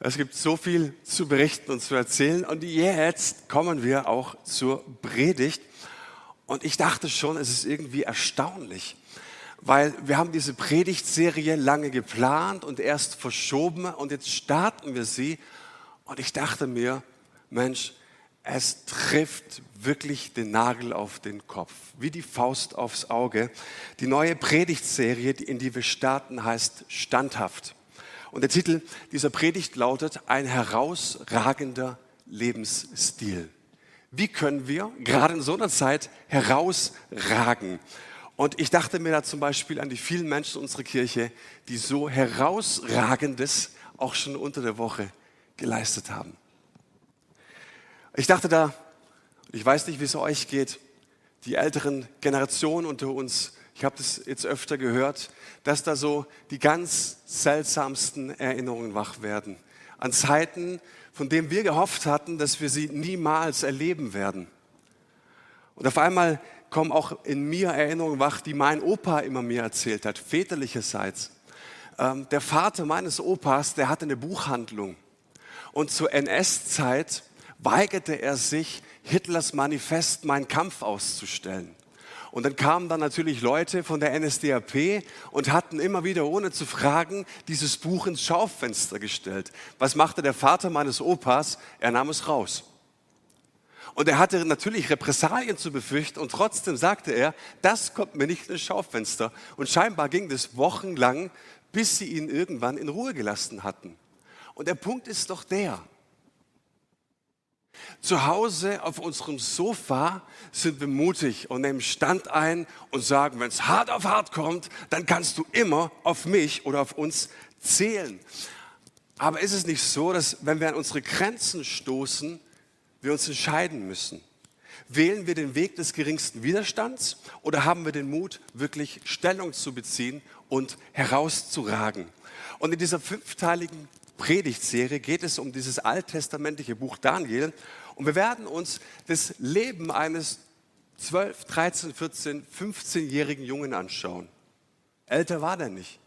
Es gibt so viel zu berichten und zu erzählen. Und jetzt kommen wir auch zur Predigt. Und ich dachte schon, es ist irgendwie erstaunlich, weil wir haben diese Predigtserie lange geplant und erst verschoben und jetzt starten wir sie. Und ich dachte mir, Mensch, es trifft wirklich den Nagel auf den Kopf, wie die Faust aufs Auge. Die neue Predigtserie, in die wir starten, heißt Standhaft. Und der Titel dieser Predigt lautet Ein herausragender Lebensstil. Wie können wir gerade in so einer Zeit herausragen? Und ich dachte mir da zum Beispiel an die vielen Menschen unserer Kirche, die so herausragendes auch schon unter der Woche geleistet haben. Ich dachte da, ich weiß nicht, wie es euch geht, die älteren Generationen unter uns ich habe das jetzt öfter gehört, dass da so die ganz seltsamsten Erinnerungen wach werden. An Zeiten, von denen wir gehofft hatten, dass wir sie niemals erleben werden. Und auf einmal kommen auch in mir Erinnerungen wach, die mein Opa immer mir erzählt hat, väterlicherseits. Ähm, der Vater meines Opas, der hatte eine Buchhandlung. Und zur NS-Zeit weigerte er sich, Hitlers Manifest Mein Kampf auszustellen. Und dann kamen dann natürlich Leute von der NSDAP und hatten immer wieder, ohne zu fragen, dieses Buch ins Schaufenster gestellt. Was machte der Vater meines Opas? Er nahm es raus. Und er hatte natürlich Repressalien zu befürchten und trotzdem sagte er, das kommt mir nicht ins Schaufenster. Und scheinbar ging das wochenlang, bis sie ihn irgendwann in Ruhe gelassen hatten. Und der Punkt ist doch der, zu Hause auf unserem Sofa sind wir mutig und nehmen Stand ein und sagen, wenn es hart auf hart kommt, dann kannst du immer auf mich oder auf uns zählen. Aber ist es nicht so, dass wenn wir an unsere Grenzen stoßen, wir uns entscheiden müssen? Wählen wir den Weg des geringsten Widerstands oder haben wir den Mut, wirklich Stellung zu beziehen und herauszuragen? Und in dieser fünfteiligen Predigtserie geht es um dieses alttestamentliche Buch Daniel. Und wir werden uns das Leben eines 12, 13, 14, 15-jährigen Jungen anschauen. Älter war der nicht.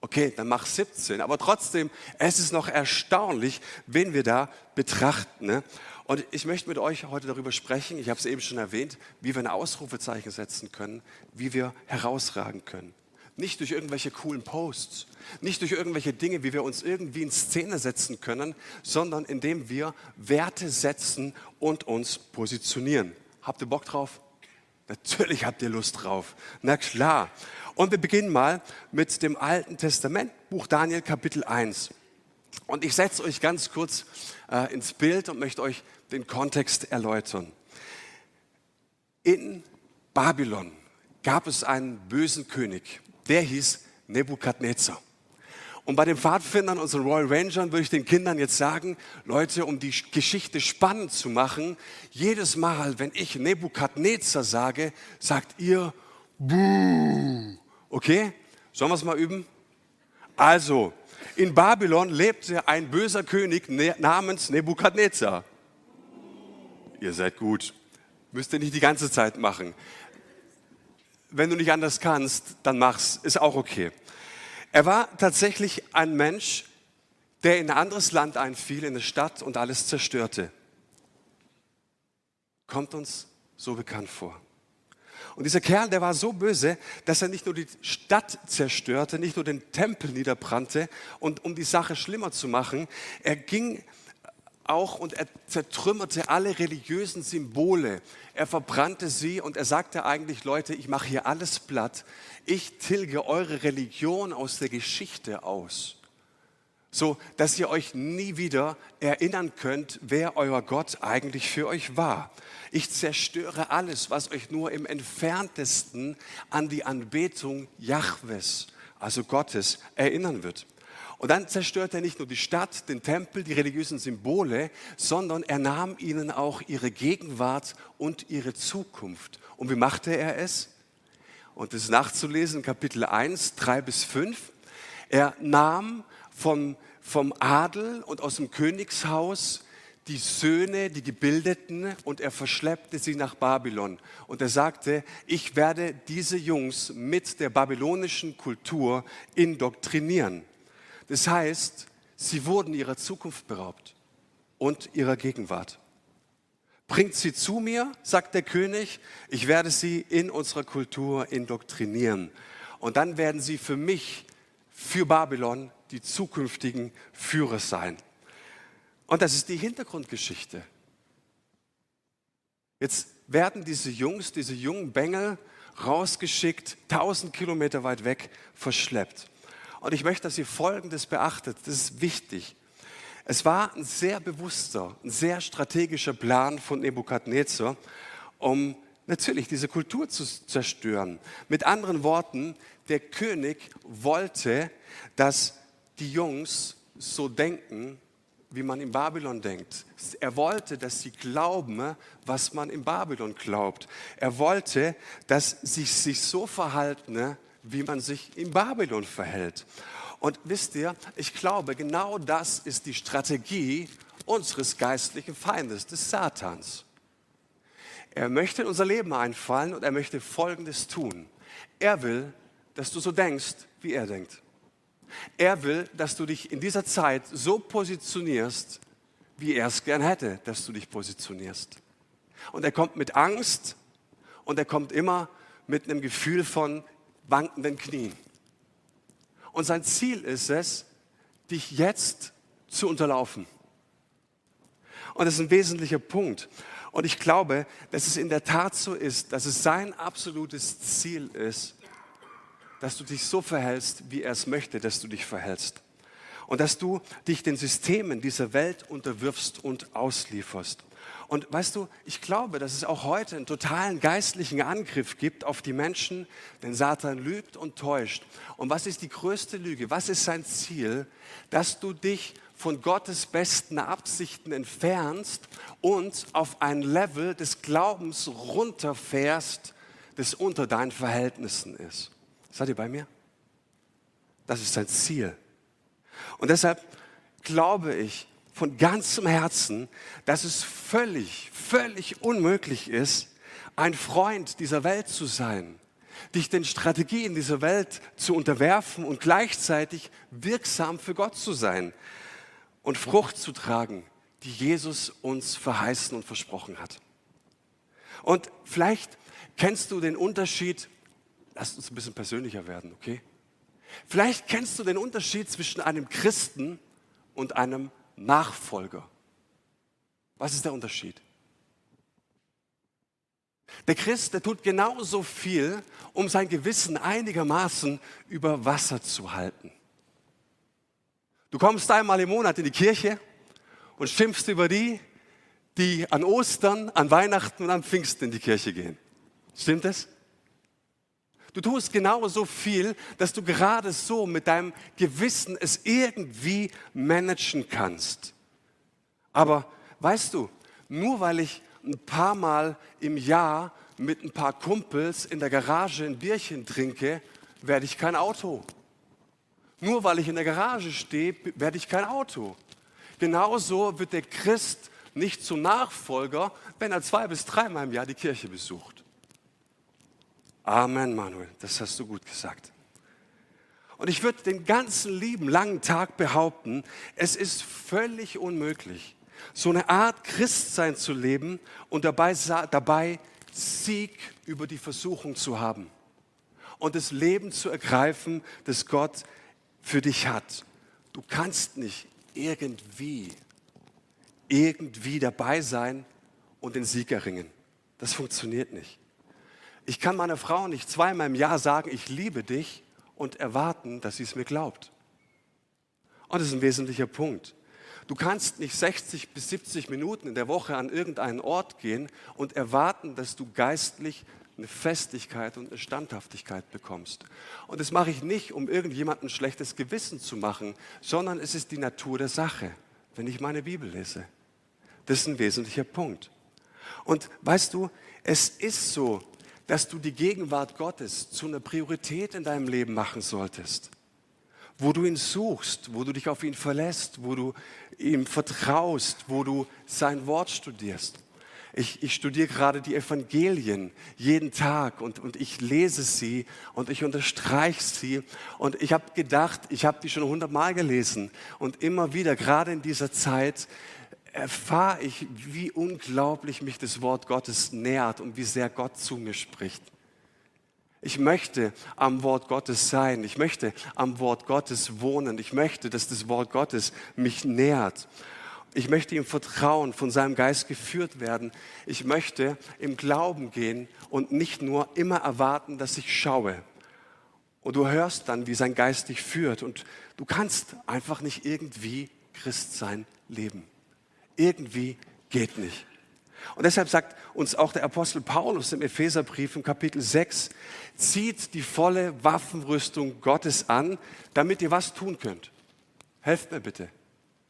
Okay, dann mach 17. Aber trotzdem, es ist noch erstaunlich, wen wir da betrachten. Ne? Und ich möchte mit euch heute darüber sprechen, ich habe es eben schon erwähnt, wie wir ein Ausrufezeichen setzen können, wie wir herausragen können. Nicht durch irgendwelche coolen Posts, nicht durch irgendwelche Dinge, wie wir uns irgendwie in Szene setzen können, sondern indem wir Werte setzen und uns positionieren. Habt ihr Bock drauf? Natürlich habt ihr Lust drauf. Na klar. Und wir beginnen mal mit dem Alten Testament, Buch Daniel, Kapitel 1. Und ich setze euch ganz kurz äh, ins Bild und möchte euch den Kontext erläutern. In Babylon gab es einen bösen König, der hieß Nebukadnezar. Und bei den Pfadfindern, unseren Royal Rangern, würde ich den Kindern jetzt sagen, Leute, um die Geschichte spannend zu machen, jedes Mal, wenn ich Nebukadnezar sage, sagt ihr Buh. Okay? Sollen wir es mal üben? Also, in Babylon lebte ein böser König ne-, namens Nebukadnezar. Ihr seid gut. Müsst ihr nicht die ganze Zeit machen wenn du nicht anders kannst, dann mach's, ist auch okay. Er war tatsächlich ein Mensch, der in ein anderes Land einfiel, in eine Stadt und alles zerstörte. Kommt uns so bekannt vor. Und dieser Kerl, der war so böse, dass er nicht nur die Stadt zerstörte, nicht nur den Tempel niederbrannte und um die Sache schlimmer zu machen, er ging auch und er zertrümmerte alle religiösen Symbole. Er verbrannte sie und er sagte eigentlich, Leute, ich mache hier alles platt. Ich tilge eure Religion aus der Geschichte aus. So, dass ihr euch nie wieder erinnern könnt, wer euer Gott eigentlich für euch war. Ich zerstöre alles, was euch nur im entferntesten an die Anbetung Jahwes, also Gottes, erinnern wird. Und dann zerstört er nicht nur die Stadt, den Tempel, die religiösen Symbole, sondern er nahm ihnen auch ihre Gegenwart und ihre Zukunft. Und wie machte er es? Und das ist nachzulesen, Kapitel 1, 3 bis 5. Er nahm vom, vom Adel und aus dem Königshaus die Söhne, die Gebildeten, und er verschleppte sie nach Babylon. Und er sagte, ich werde diese Jungs mit der babylonischen Kultur indoktrinieren. Das heißt, Sie wurden ihrer Zukunft beraubt und ihrer Gegenwart. Bringt sie zu mir, sagt der König, ich werde sie in unserer Kultur indoktrinieren. Und dann werden sie für mich, für Babylon, die zukünftigen Führer sein. Und das ist die Hintergrundgeschichte. Jetzt werden diese Jungs, diese jungen Bengel rausgeschickt, tausend Kilometer weit weg, verschleppt. Und ich möchte, dass ihr Folgendes beachtet, das ist wichtig. Es war ein sehr bewusster, ein sehr strategischer Plan von Nebukadnezar, um natürlich diese Kultur zu zerstören. Mit anderen Worten, der König wollte, dass die Jungs so denken, wie man in Babylon denkt. Er wollte, dass sie glauben, was man in Babylon glaubt. Er wollte, dass sie sich so verhalten, wie man sich in Babylon verhält. Und wisst ihr, ich glaube, genau das ist die Strategie unseres geistlichen Feindes, des Satans. Er möchte in unser Leben einfallen und er möchte Folgendes tun. Er will, dass du so denkst, wie er denkt. Er will, dass du dich in dieser Zeit so positionierst, wie er es gern hätte, dass du dich positionierst. Und er kommt mit Angst und er kommt immer mit einem Gefühl von wankenden Knien. Und sein Ziel ist es, dich jetzt zu unterlaufen. Und das ist ein wesentlicher Punkt. Und ich glaube, dass es in der Tat so ist, dass es sein absolutes Ziel ist, dass du dich so verhältst, wie er es möchte, dass du dich verhältst. Und dass du dich den Systemen dieser Welt unterwirfst und auslieferst. Und weißt du, ich glaube, dass es auch heute einen totalen geistlichen Angriff gibt auf die Menschen, denn Satan lügt und täuscht. Und was ist die größte Lüge? Was ist sein Ziel? Dass du dich von Gottes besten Absichten entfernst und auf ein Level des Glaubens runterfährst, das unter deinen Verhältnissen ist. Seid ihr bei mir? Das ist sein Ziel. Und deshalb glaube ich von ganzem Herzen, dass es völlig, völlig unmöglich ist, ein Freund dieser Welt zu sein, dich den Strategien dieser Welt zu unterwerfen und gleichzeitig wirksam für Gott zu sein und Frucht zu tragen, die Jesus uns verheißen und versprochen hat. Und vielleicht kennst du den Unterschied Lass uns ein bisschen persönlicher werden, okay? Vielleicht kennst du den Unterschied zwischen einem Christen und einem Nachfolger. Was ist der Unterschied? Der Christ, der tut genauso viel, um sein Gewissen einigermaßen über Wasser zu halten. Du kommst einmal im Monat in die Kirche und schimpfst über die, die an Ostern, an Weihnachten und am Pfingsten in die Kirche gehen. Stimmt das? Du tust genauso viel, dass du gerade so mit deinem Gewissen es irgendwie managen kannst. Aber weißt du, nur weil ich ein paar Mal im Jahr mit ein paar Kumpels in der Garage ein Bierchen trinke, werde ich kein Auto. Nur weil ich in der Garage stehe, werde ich kein Auto. Genauso wird der Christ nicht zum Nachfolger, wenn er zwei bis dreimal im Jahr die Kirche besucht. Amen, Manuel, das hast du gut gesagt. Und ich würde den ganzen lieben langen Tag behaupten, es ist völlig unmöglich, so eine Art Christsein zu leben und dabei, dabei Sieg über die Versuchung zu haben und das Leben zu ergreifen, das Gott für dich hat. Du kannst nicht irgendwie, irgendwie dabei sein und den Sieg erringen. Das funktioniert nicht. Ich kann meiner Frau nicht zweimal im Jahr sagen, ich liebe dich und erwarten, dass sie es mir glaubt. Und das ist ein wesentlicher Punkt. Du kannst nicht 60 bis 70 Minuten in der Woche an irgendeinen Ort gehen und erwarten, dass du geistlich eine Festigkeit und eine Standhaftigkeit bekommst. Und das mache ich nicht, um irgendjemandem ein schlechtes Gewissen zu machen, sondern es ist die Natur der Sache, wenn ich meine Bibel lese. Das ist ein wesentlicher Punkt. Und weißt du, es ist so, dass du die Gegenwart Gottes zu einer Priorität in deinem Leben machen solltest. Wo du ihn suchst, wo du dich auf ihn verlässt, wo du ihm vertraust, wo du sein Wort studierst. Ich, ich studiere gerade die Evangelien jeden Tag und, und ich lese sie und ich unterstreiche sie. Und ich habe gedacht, ich habe die schon hundertmal gelesen. Und immer wieder, gerade in dieser Zeit, erfahre ich, wie unglaublich mich das Wort Gottes nährt und wie sehr Gott zu mir spricht. Ich möchte am Wort Gottes sein. Ich möchte am Wort Gottes wohnen. Ich möchte, dass das Wort Gottes mich nährt. Ich möchte ihm vertrauen, von seinem Geist geführt werden. Ich möchte im Glauben gehen und nicht nur immer erwarten, dass ich schaue. Und du hörst dann, wie sein Geist dich führt. Und du kannst einfach nicht irgendwie Christsein leben. Irgendwie geht nicht. Und deshalb sagt uns auch der Apostel Paulus im Epheserbrief im Kapitel 6, zieht die volle Waffenrüstung Gottes an, damit ihr was tun könnt. Helft mir bitte,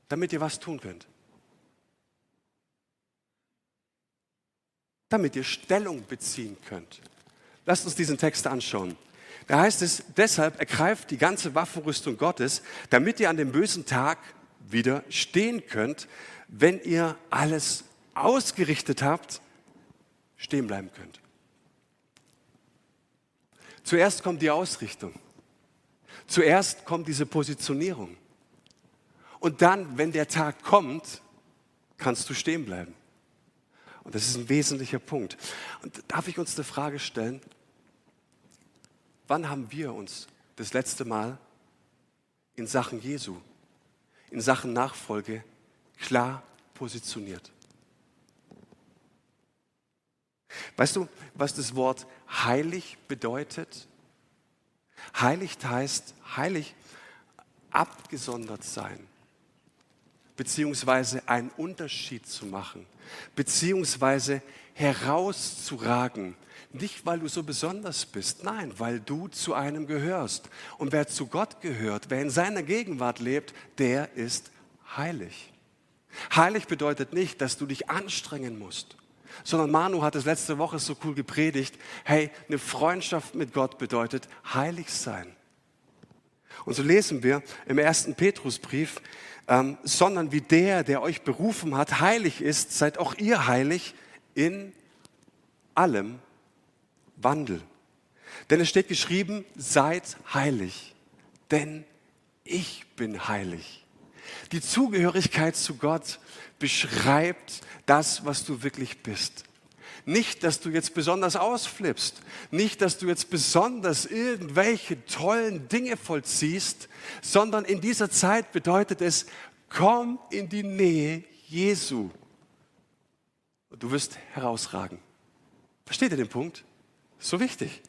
damit ihr was tun könnt. Damit ihr Stellung beziehen könnt. Lasst uns diesen Text anschauen. Da heißt es, deshalb ergreift die ganze Waffenrüstung Gottes, damit ihr an dem bösen Tag wieder stehen könnt, wenn ihr alles ausgerichtet habt, stehen bleiben könnt. Zuerst kommt die Ausrichtung. Zuerst kommt diese Positionierung. Und dann, wenn der Tag kommt, kannst du stehen bleiben. Und das ist ein wesentlicher Punkt. Und darf ich uns eine Frage stellen? Wann haben wir uns das letzte Mal in Sachen Jesu, in Sachen Nachfolge klar positioniert? Weißt du, was das Wort heilig bedeutet? Heiligt heißt, heilig abgesondert sein, beziehungsweise einen Unterschied zu machen, beziehungsweise herauszuragen. Nicht, weil du so besonders bist, nein, weil du zu einem gehörst. Und wer zu Gott gehört, wer in seiner Gegenwart lebt, der ist heilig. Heilig bedeutet nicht, dass du dich anstrengen musst sondern Manu hat es letzte Woche so cool gepredigt. Hey, eine Freundschaft mit Gott bedeutet heilig sein. Und so lesen wir im ersten Petrusbrief, ähm, sondern wie der, der euch berufen hat, heilig ist, seid auch ihr heilig in allem Wandel. Denn es steht geschrieben, seid heilig, denn ich bin heilig. Die Zugehörigkeit zu Gott beschreibt das, was du wirklich bist. Nicht, dass du jetzt besonders ausflippst, nicht, dass du jetzt besonders irgendwelche tollen Dinge vollziehst, sondern in dieser Zeit bedeutet es, komm in die Nähe Jesu. Und du wirst herausragen. Versteht ihr den Punkt? So wichtig.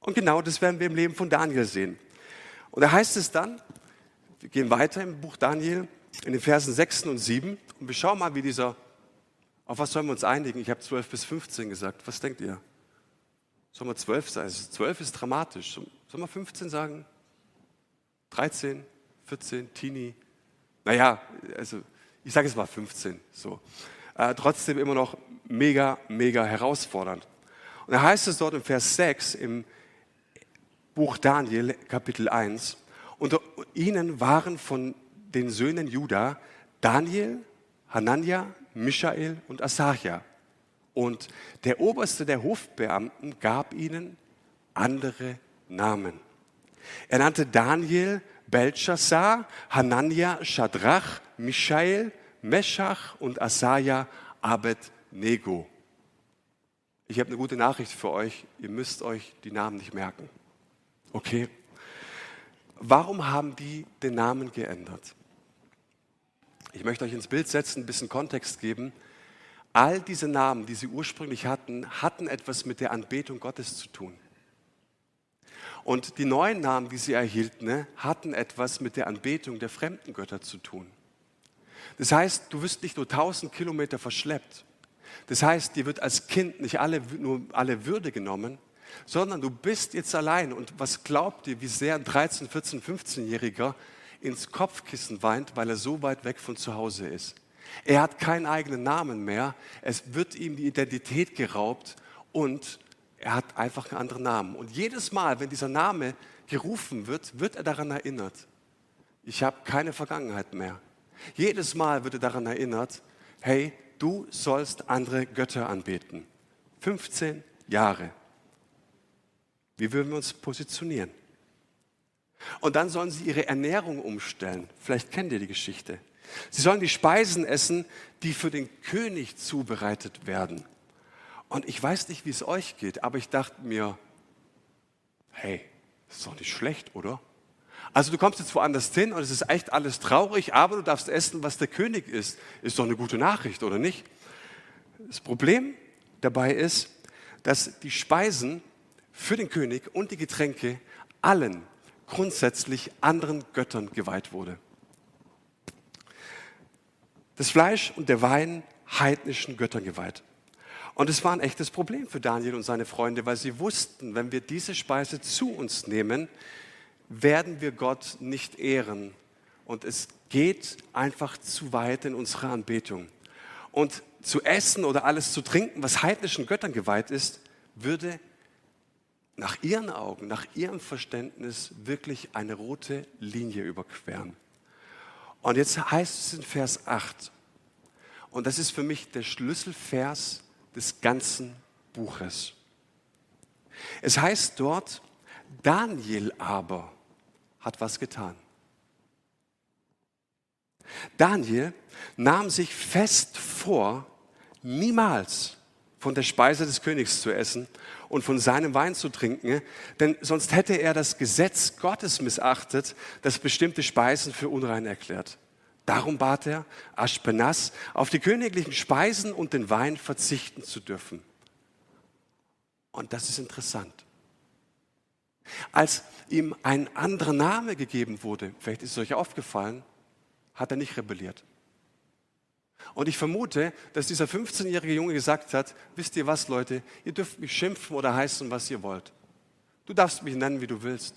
Und genau das werden wir im Leben von Daniel sehen. Und da heißt es dann, wir gehen weiter im Buch Daniel, in den Versen 6 und 7 und wir schauen mal, wie dieser, auf was sollen wir uns einigen? Ich habe 12 bis 15 gesagt. Was denkt ihr? Sollen wir 12 sein? 12 also ist dramatisch. Sollen wir 15 sagen? 13, 14, Teenie? Naja, also ich sage es mal 15. So. Äh, trotzdem immer noch mega, mega herausfordernd. Und da heißt es dort im Vers 6 im Buch Daniel, Kapitel 1, unter ihnen waren von den Söhnen Juda Daniel, Hanania, Michael und Asaja. Und der oberste der Hofbeamten gab ihnen andere Namen. Er nannte Daniel Belshazzar, Hanania Shadrach, Michael, Meschach und Asaja Abednego. Ich habe eine gute Nachricht für euch. Ihr müsst euch die Namen nicht merken. Okay? Warum haben die den Namen geändert? Ich möchte euch ins Bild setzen, ein bisschen Kontext geben. All diese Namen, die sie ursprünglich hatten, hatten etwas mit der Anbetung Gottes zu tun. Und die neuen Namen, die sie erhielten, ne, hatten etwas mit der Anbetung der fremden Götter zu tun. Das heißt, du wirst nicht nur tausend Kilometer verschleppt. Das heißt, dir wird als Kind nicht alle, nur alle Würde genommen, sondern du bist jetzt allein. Und was glaubt ihr, wie sehr ein 13, 14, 15-Jähriger ins Kopfkissen weint, weil er so weit weg von zu Hause ist. Er hat keinen eigenen Namen mehr. Es wird ihm die Identität geraubt und er hat einfach einen anderen Namen. Und jedes Mal, wenn dieser Name gerufen wird, wird er daran erinnert, ich habe keine Vergangenheit mehr. Jedes Mal wird er daran erinnert, hey, du sollst andere Götter anbeten. 15 Jahre. Wie würden wir uns positionieren? Und dann sollen sie ihre Ernährung umstellen. Vielleicht kennt ihr die Geschichte. Sie sollen die Speisen essen, die für den König zubereitet werden. Und ich weiß nicht, wie es euch geht, aber ich dachte mir, hey, ist doch nicht schlecht, oder? Also du kommst jetzt woanders hin und es ist echt alles traurig, aber du darfst essen, was der König isst. Ist doch eine gute Nachricht, oder nicht? Das Problem dabei ist, dass die Speisen für den König und die Getränke allen grundsätzlich anderen Göttern geweiht wurde. Das Fleisch und der Wein heidnischen Göttern geweiht. Und es war ein echtes Problem für Daniel und seine Freunde, weil sie wussten, wenn wir diese Speise zu uns nehmen, werden wir Gott nicht ehren. Und es geht einfach zu weit in unserer Anbetung. Und zu essen oder alles zu trinken, was heidnischen Göttern geweiht ist, würde nach ihren Augen, nach ihrem Verständnis wirklich eine rote Linie überqueren. Und jetzt heißt es in Vers 8, und das ist für mich der Schlüsselvers des ganzen Buches. Es heißt dort, Daniel aber hat was getan. Daniel nahm sich fest vor, niemals von der Speise des Königs zu essen und von seinem Wein zu trinken, denn sonst hätte er das Gesetz Gottes missachtet, das bestimmte Speisen für unrein erklärt. Darum bat er Aschpenas, auf die königlichen Speisen und den Wein verzichten zu dürfen. Und das ist interessant. Als ihm ein anderer Name gegeben wurde, vielleicht ist es euch aufgefallen, hat er nicht rebelliert. Und ich vermute, dass dieser 15-jährige Junge gesagt hat, wisst ihr was, Leute, ihr dürft mich schimpfen oder heißen, was ihr wollt. Du darfst mich nennen, wie du willst.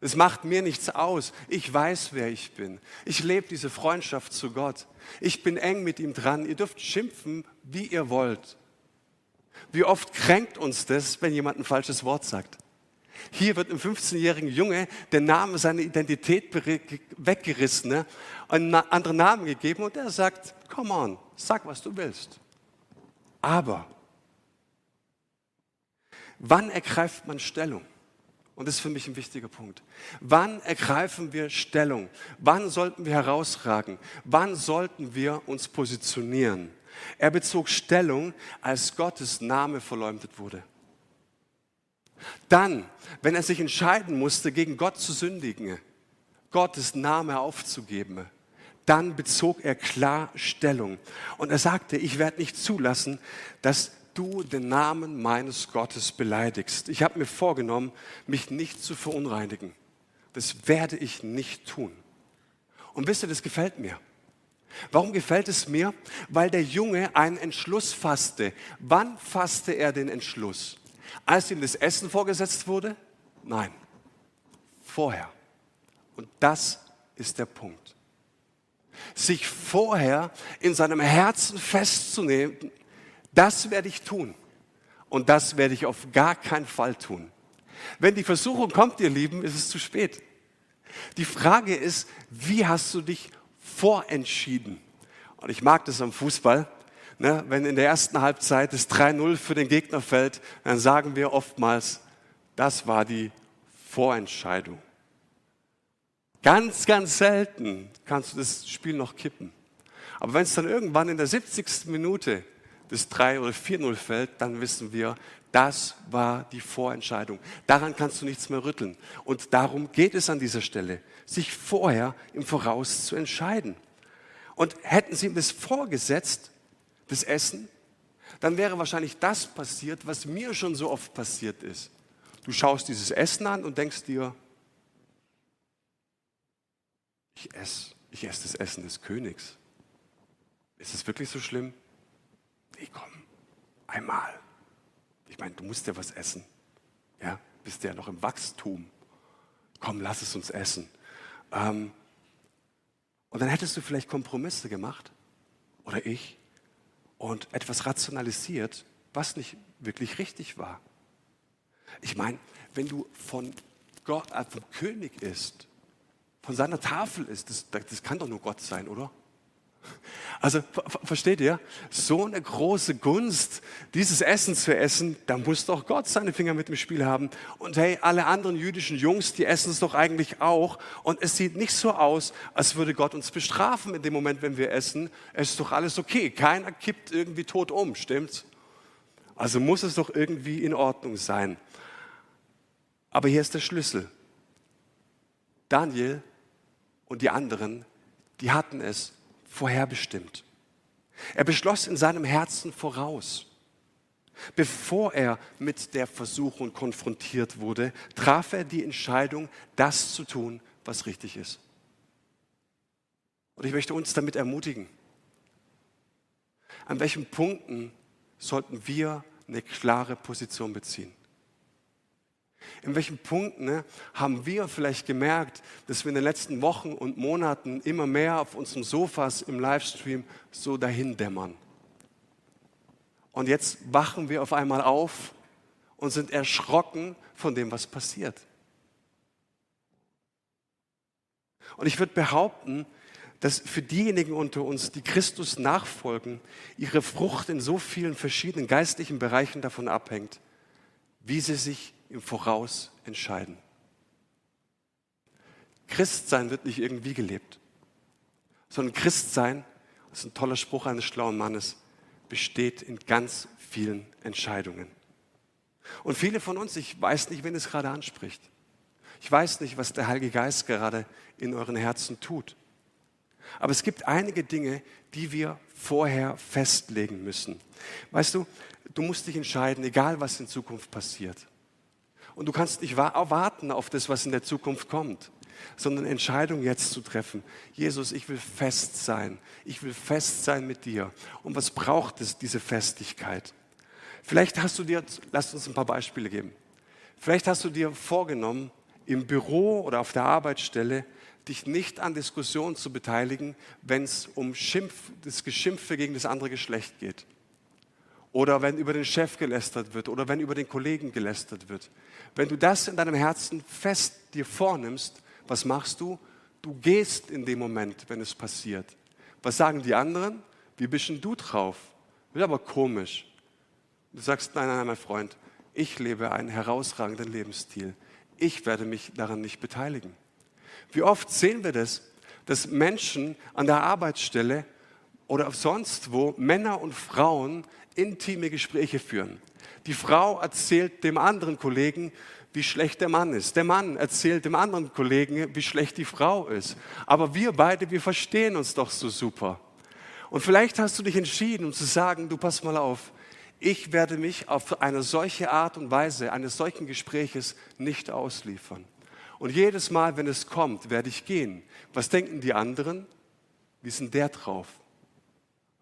Es macht mir nichts aus. Ich weiß, wer ich bin. Ich lebe diese Freundschaft zu Gott. Ich bin eng mit ihm dran. Ihr dürft schimpfen, wie ihr wollt. Wie oft kränkt uns das, wenn jemand ein falsches Wort sagt? Hier wird einem 15-jährigen Junge der Name seiner Identität weggerissen, ne? einen anderen Namen gegeben und er sagt, come on, sag, was du willst. Aber wann ergreift man Stellung? Und das ist für mich ein wichtiger Punkt. Wann ergreifen wir Stellung? Wann sollten wir herausragen? Wann sollten wir uns positionieren? Er bezog Stellung, als Gottes Name verleumdet wurde. Dann, wenn er sich entscheiden musste, gegen Gott zu sündigen, Gottes Name aufzugeben, dann bezog er klar Stellung. Und er sagte, ich werde nicht zulassen, dass du den Namen meines Gottes beleidigst. Ich habe mir vorgenommen, mich nicht zu verunreinigen. Das werde ich nicht tun. Und wisst ihr, das gefällt mir. Warum gefällt es mir? Weil der Junge einen Entschluss fasste. Wann fasste er den Entschluss? Als ihm das Essen vorgesetzt wurde? Nein, vorher. Und das ist der Punkt. Sich vorher in seinem Herzen festzunehmen, das werde ich tun. Und das werde ich auf gar keinen Fall tun. Wenn die Versuchung kommt, ihr Lieben, ist es zu spät. Die Frage ist, wie hast du dich vorentschieden? Und ich mag das am Fußball. Ne? Wenn in der ersten Halbzeit das 3-0 für den Gegner fällt, dann sagen wir oftmals, das war die Vorentscheidung. Ganz, ganz selten kannst du das Spiel noch kippen. Aber wenn es dann irgendwann in der 70. Minute das 3 oder 4-0 fällt, dann wissen wir, das war die Vorentscheidung. Daran kannst du nichts mehr rütteln. Und darum geht es an dieser Stelle, sich vorher im Voraus zu entscheiden. Und hätten sie ihm das vorgesetzt, das Essen, dann wäre wahrscheinlich das passiert, was mir schon so oft passiert ist. Du schaust dieses Essen an und denkst dir, ich esse, ich esse das Essen des Königs. Ist es wirklich so schlimm? Nee, komm, einmal. Ich meine, du musst ja was essen. Ja, bist ja noch im Wachstum. Komm, lass es uns essen. Ähm, und dann hättest du vielleicht Kompromisse gemacht, oder ich, und etwas rationalisiert, was nicht wirklich richtig war. Ich meine, wenn du von Gott, äh, vom König isst, von seiner Tafel isst, das, das kann doch nur Gott sein, oder? Also versteht ihr? So eine große Gunst, dieses Essen zu essen, da muss doch Gott seine Finger mit dem Spiel haben. Und hey, alle anderen jüdischen Jungs, die essen es doch eigentlich auch. Und es sieht nicht so aus, als würde Gott uns bestrafen in dem Moment, wenn wir essen. Es ist doch alles okay. Keiner kippt irgendwie tot um, stimmt's? Also muss es doch irgendwie in Ordnung sein. Aber hier ist der Schlüssel. Daniel und die anderen, die hatten es vorherbestimmt. Er beschloss in seinem Herzen voraus. Bevor er mit der Versuchung konfrontiert wurde, traf er die Entscheidung, das zu tun, was richtig ist. Und ich möchte uns damit ermutigen. An welchen Punkten sollten wir eine klare Position beziehen? In welchen Punkten ne, haben wir vielleicht gemerkt, dass wir in den letzten Wochen und Monaten immer mehr auf unseren Sofas im Livestream so dahin dämmern? Und jetzt wachen wir auf einmal auf und sind erschrocken von dem, was passiert. Und ich würde behaupten, dass für diejenigen unter uns, die Christus nachfolgen, ihre Frucht in so vielen verschiedenen geistlichen Bereichen davon abhängt, wie sie sich im Voraus entscheiden. Christsein wird nicht irgendwie gelebt, sondern Christsein, das ist ein toller Spruch eines schlauen Mannes, besteht in ganz vielen Entscheidungen. Und viele von uns, ich weiß nicht, wen es gerade anspricht. Ich weiß nicht, was der Heilige Geist gerade in euren Herzen tut. Aber es gibt einige Dinge, die wir vorher festlegen müssen. Weißt du, du musst dich entscheiden, egal was in Zukunft passiert. Und du kannst nicht warten auf das, was in der Zukunft kommt, sondern Entscheidung jetzt zu treffen. Jesus, ich will fest sein. Ich will fest sein mit dir. Und was braucht es, diese Festigkeit? Vielleicht hast du dir, lass uns ein paar Beispiele geben. Vielleicht hast du dir vorgenommen, im Büro oder auf der Arbeitsstelle dich nicht an Diskussionen zu beteiligen, wenn es um Schimpf, das Geschimpfe gegen das andere Geschlecht geht. Oder wenn über den Chef gelästert wird oder wenn über den Kollegen gelästert wird. Wenn du das in deinem Herzen fest dir vornimmst, was machst du? Du gehst in dem Moment, wenn es passiert. Was sagen die anderen? Wie bist denn du drauf? Das ist aber komisch. Du sagst, nein, nein, mein Freund, ich lebe einen herausragenden Lebensstil. Ich werde mich daran nicht beteiligen. Wie oft sehen wir das, dass Menschen an der Arbeitsstelle oder sonst wo Männer und Frauen intime Gespräche führen. Die Frau erzählt dem anderen Kollegen, wie schlecht der Mann ist. Der Mann erzählt dem anderen Kollegen, wie schlecht die Frau ist. Aber wir beide, wir verstehen uns doch so super. Und vielleicht hast du dich entschieden, um zu sagen, du pass mal auf, ich werde mich auf eine solche Art und Weise eines solchen Gespräches nicht ausliefern. Und jedes Mal, wenn es kommt, werde ich gehen. Was denken die anderen? Wie sind der drauf?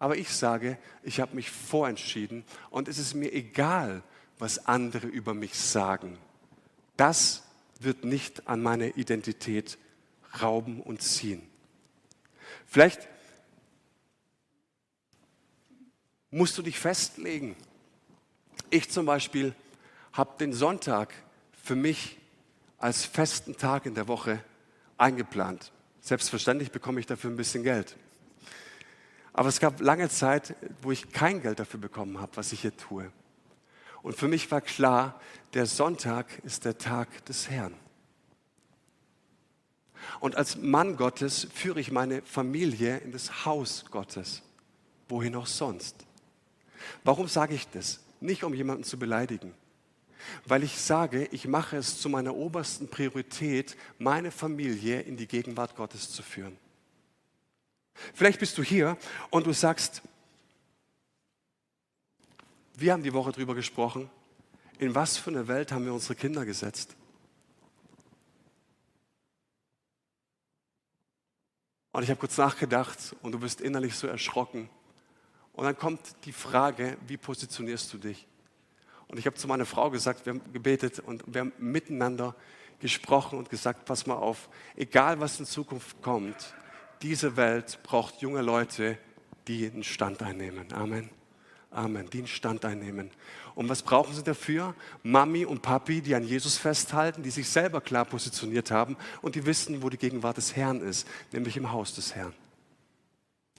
Aber ich sage, ich habe mich vorentschieden und es ist mir egal, was andere über mich sagen. Das wird nicht an meine Identität rauben und ziehen. Vielleicht musst du dich festlegen. Ich zum Beispiel habe den Sonntag für mich als festen Tag in der Woche eingeplant. Selbstverständlich bekomme ich dafür ein bisschen Geld. Aber es gab lange Zeit, wo ich kein Geld dafür bekommen habe, was ich hier tue. Und für mich war klar, der Sonntag ist der Tag des Herrn. Und als Mann Gottes führe ich meine Familie in das Haus Gottes. Wohin auch sonst. Warum sage ich das? Nicht um jemanden zu beleidigen, weil ich sage, ich mache es zu meiner obersten Priorität, meine Familie in die Gegenwart Gottes zu führen. Vielleicht bist du hier und du sagst, wir haben die Woche darüber gesprochen, in was für eine Welt haben wir unsere Kinder gesetzt? Und ich habe kurz nachgedacht und du bist innerlich so erschrocken. Und dann kommt die Frage, wie positionierst du dich? Und ich habe zu meiner Frau gesagt, wir haben gebetet und wir haben miteinander gesprochen und gesagt, pass mal auf, egal was in Zukunft kommt, diese Welt braucht junge Leute, die einen Stand einnehmen. Amen. Amen. Die einen Stand einnehmen. Und was brauchen sie dafür? Mami und Papi, die an Jesus festhalten, die sich selber klar positioniert haben und die wissen, wo die Gegenwart des Herrn ist, nämlich im Haus des Herrn.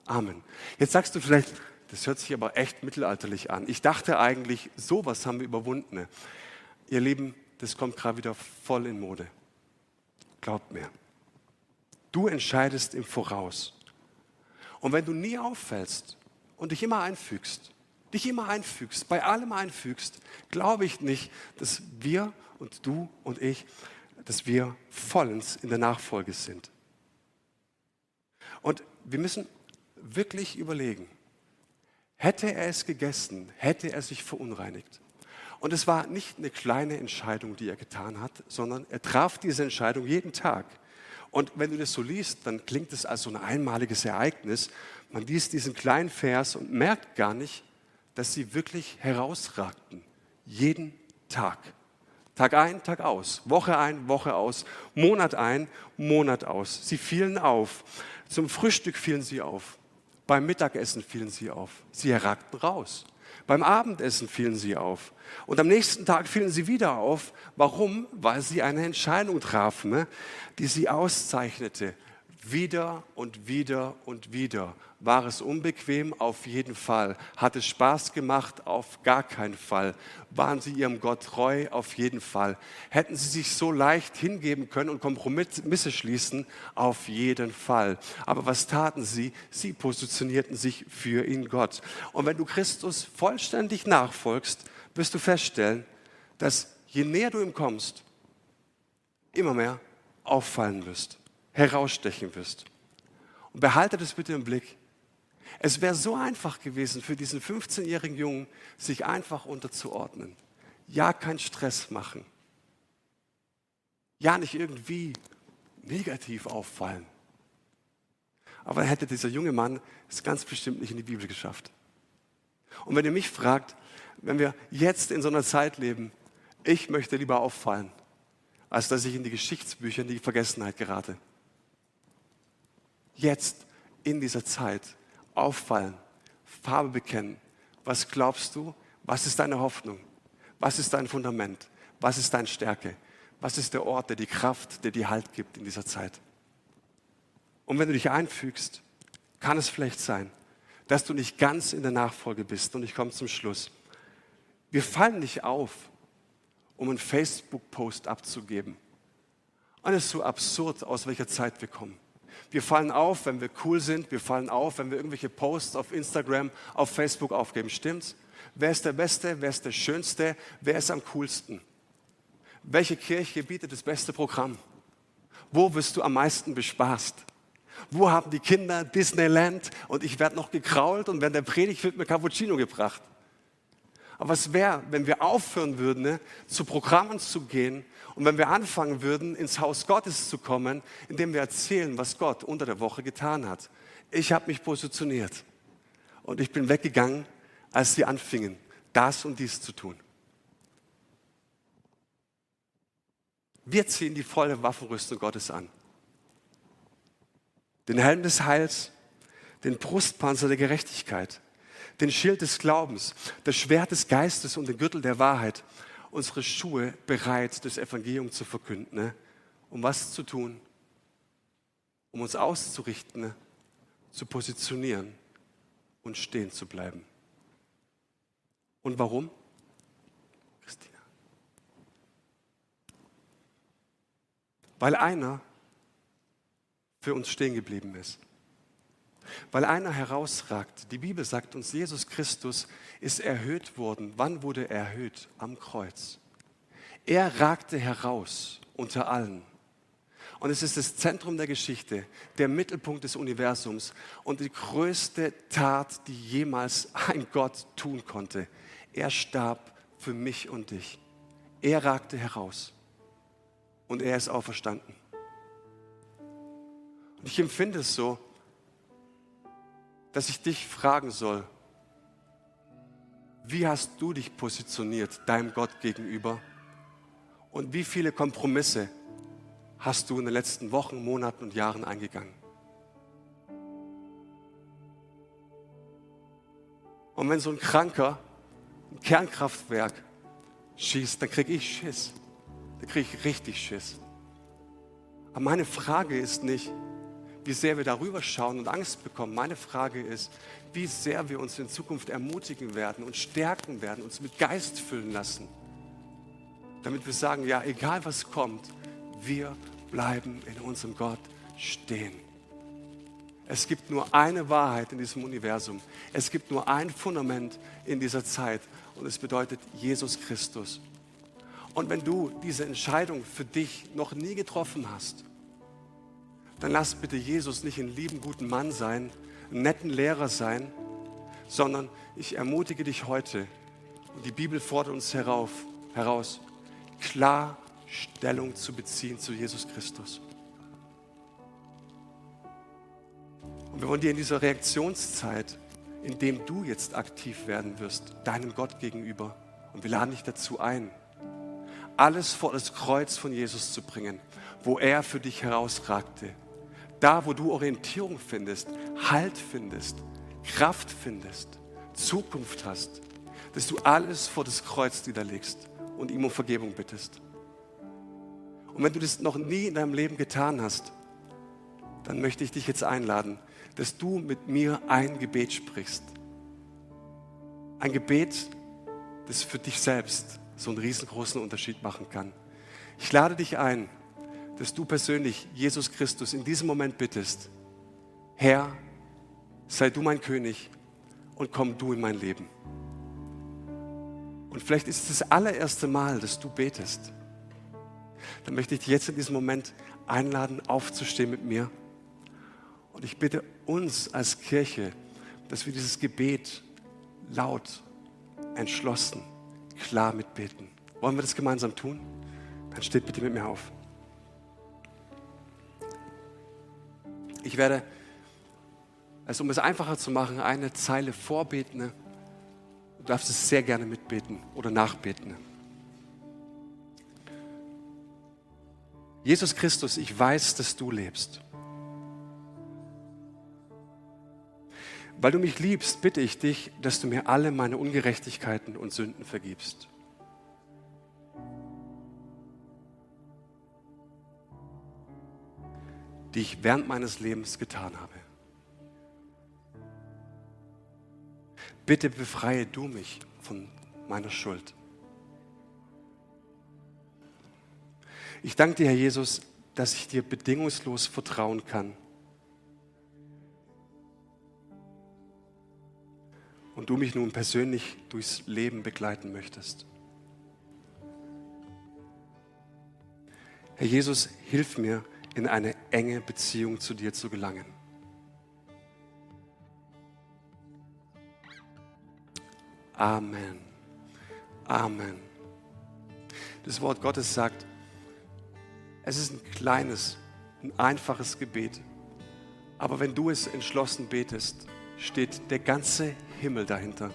Amen. Jetzt sagst du vielleicht, das hört sich aber echt mittelalterlich an. Ich dachte eigentlich, sowas haben wir überwunden. Ihr Lieben, das kommt gerade wieder voll in Mode. Glaubt mir. Du entscheidest im Voraus. Und wenn du nie auffällst und dich immer einfügst, dich immer einfügst, bei allem einfügst, glaube ich nicht, dass wir und du und ich, dass wir vollends in der Nachfolge sind. Und wir müssen wirklich überlegen, hätte er es gegessen, hätte er sich verunreinigt. Und es war nicht eine kleine Entscheidung, die er getan hat, sondern er traf diese Entscheidung jeden Tag. Und wenn du das so liest, dann klingt es als so ein einmaliges Ereignis. Man liest diesen kleinen Vers und merkt gar nicht, dass sie wirklich herausragten. Jeden Tag. Tag ein, Tag aus. Woche ein, Woche aus. Monat ein, Monat aus. Sie fielen auf. Zum Frühstück fielen sie auf. Beim Mittagessen fielen sie auf. Sie ragten raus. Beim Abendessen fielen sie auf. Und am nächsten Tag fielen sie wieder auf. Warum? Weil sie eine Entscheidung trafen, ne? die sie auszeichnete. Wieder und wieder und wieder. War es unbequem? Auf jeden Fall. Hat es Spaß gemacht? Auf gar keinen Fall. Waren sie ihrem Gott treu? Auf jeden Fall. Hätten sie sich so leicht hingeben können und Kompromisse schließen? Auf jeden Fall. Aber was taten sie? Sie positionierten sich für ihn Gott. Und wenn du Christus vollständig nachfolgst, wirst du feststellen, dass je näher du ihm kommst, immer mehr auffallen wirst herausstechen wirst. Und behalte das bitte im Blick. Es wäre so einfach gewesen für diesen 15-jährigen Jungen, sich einfach unterzuordnen. Ja, keinen Stress machen. Ja, nicht irgendwie negativ auffallen. Aber dann hätte dieser junge Mann es ganz bestimmt nicht in die Bibel geschafft. Und wenn ihr mich fragt, wenn wir jetzt in so einer Zeit leben, ich möchte lieber auffallen, als dass ich in die Geschichtsbücher, in die Vergessenheit gerate jetzt in dieser Zeit auffallen, Farbe bekennen. Was glaubst du? Was ist deine Hoffnung? Was ist dein Fundament? Was ist deine Stärke? Was ist der Ort, der die Kraft, der die Halt gibt in dieser Zeit? Und wenn du dich einfügst, kann es vielleicht sein, dass du nicht ganz in der Nachfolge bist. Und ich komme zum Schluss. Wir fallen nicht auf, um einen Facebook-Post abzugeben. Und es ist so absurd, aus welcher Zeit wir kommen. Wir fallen auf, wenn wir cool sind. Wir fallen auf, wenn wir irgendwelche Posts auf Instagram, auf Facebook aufgeben. Stimmt's? Wer ist der Beste? Wer ist der Schönste? Wer ist am coolsten? Welche Kirche bietet das beste Programm? Wo wirst du am meisten bespaßt? Wo haben die Kinder Disneyland und ich werde noch gekrault und während der Predigt wird mir Cappuccino gebracht? Aber was wäre, wenn wir aufhören würden, ne, zu Programmen zu gehen und wenn wir anfangen würden, ins Haus Gottes zu kommen, indem wir erzählen, was Gott unter der Woche getan hat? Ich habe mich positioniert und ich bin weggegangen, als sie anfingen, das und dies zu tun. Wir ziehen die volle Waffenrüstung Gottes an. Den Helm des Heils, den Brustpanzer der Gerechtigkeit, den Schild des Glaubens, das Schwert des Geistes und den Gürtel der Wahrheit, unsere Schuhe bereit, das Evangelium zu verkünden. Ne? Um was zu tun? Um uns auszurichten, ne? zu positionieren und stehen zu bleiben. Und warum? Christina. Weil einer für uns stehen geblieben ist weil einer herausragt. Die Bibel sagt uns, Jesus Christus ist erhöht worden. Wann wurde er erhöht? Am Kreuz. Er ragte heraus unter allen. Und es ist das Zentrum der Geschichte, der Mittelpunkt des Universums und die größte Tat, die jemals ein Gott tun konnte. Er starb für mich und dich. Er ragte heraus und er ist auferstanden. Und ich empfinde es so, dass ich dich fragen soll, wie hast du dich positioniert deinem Gott gegenüber? Und wie viele Kompromisse hast du in den letzten Wochen, Monaten und Jahren eingegangen? Und wenn so ein Kranker ein Kernkraftwerk schießt, dann kriege ich Schiss. Dann kriege ich richtig Schiss. Aber meine Frage ist nicht, wie sehr wir darüber schauen und Angst bekommen. Meine Frage ist, wie sehr wir uns in Zukunft ermutigen werden und stärken werden, uns mit Geist füllen lassen, damit wir sagen, ja, egal was kommt, wir bleiben in unserem Gott stehen. Es gibt nur eine Wahrheit in diesem Universum. Es gibt nur ein Fundament in dieser Zeit und es bedeutet Jesus Christus. Und wenn du diese Entscheidung für dich noch nie getroffen hast, dann lass bitte Jesus nicht einen lieben, guten Mann sein, einen netten Lehrer sein, sondern ich ermutige dich heute, und die Bibel fordert uns herauf, heraus, klar Stellung zu beziehen zu Jesus Christus. Und wir wollen dir in dieser Reaktionszeit, in dem du jetzt aktiv werden wirst, deinem Gott gegenüber, und wir laden dich dazu ein, alles vor das Kreuz von Jesus zu bringen, wo er für dich herausragte. Da, wo du Orientierung findest, Halt findest, Kraft findest, Zukunft hast, dass du alles vor das Kreuz niederlegst und ihm um Vergebung bittest. Und wenn du das noch nie in deinem Leben getan hast, dann möchte ich dich jetzt einladen, dass du mit mir ein Gebet sprichst. Ein Gebet, das für dich selbst so einen riesengroßen Unterschied machen kann. Ich lade dich ein, dass du persönlich Jesus Christus in diesem Moment bittest, Herr, sei du mein König und komm du in mein Leben. Und vielleicht ist es das allererste Mal, dass du betest. Dann möchte ich dich jetzt in diesem Moment einladen, aufzustehen mit mir. Und ich bitte uns als Kirche, dass wir dieses Gebet laut, entschlossen, klar mitbeten. Wollen wir das gemeinsam tun? Dann steht bitte mit mir auf. Ich werde, also um es einfacher zu machen, eine Zeile vorbeten. Du darfst es sehr gerne mitbeten oder nachbeten. Jesus Christus, ich weiß, dass du lebst. Weil du mich liebst, bitte ich dich, dass du mir alle meine Ungerechtigkeiten und Sünden vergibst. Die ich während meines Lebens getan habe. Bitte befreie du mich von meiner Schuld. Ich danke dir, Herr Jesus, dass ich dir bedingungslos vertrauen kann und du mich nun persönlich durchs Leben begleiten möchtest. Herr Jesus, hilf mir, in eine enge Beziehung zu dir zu gelangen. Amen. Amen. Das Wort Gottes sagt, es ist ein kleines, ein einfaches Gebet. Aber wenn du es entschlossen betest, steht der ganze Himmel dahinter.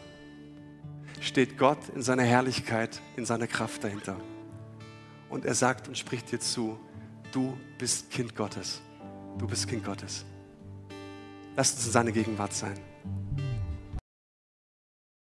Steht Gott in seiner Herrlichkeit, in seiner Kraft dahinter. Und er sagt und spricht dir zu, du bist Kind Gottes. Du bist Kind Gottes. Lass uns in seine Gegenwart sein.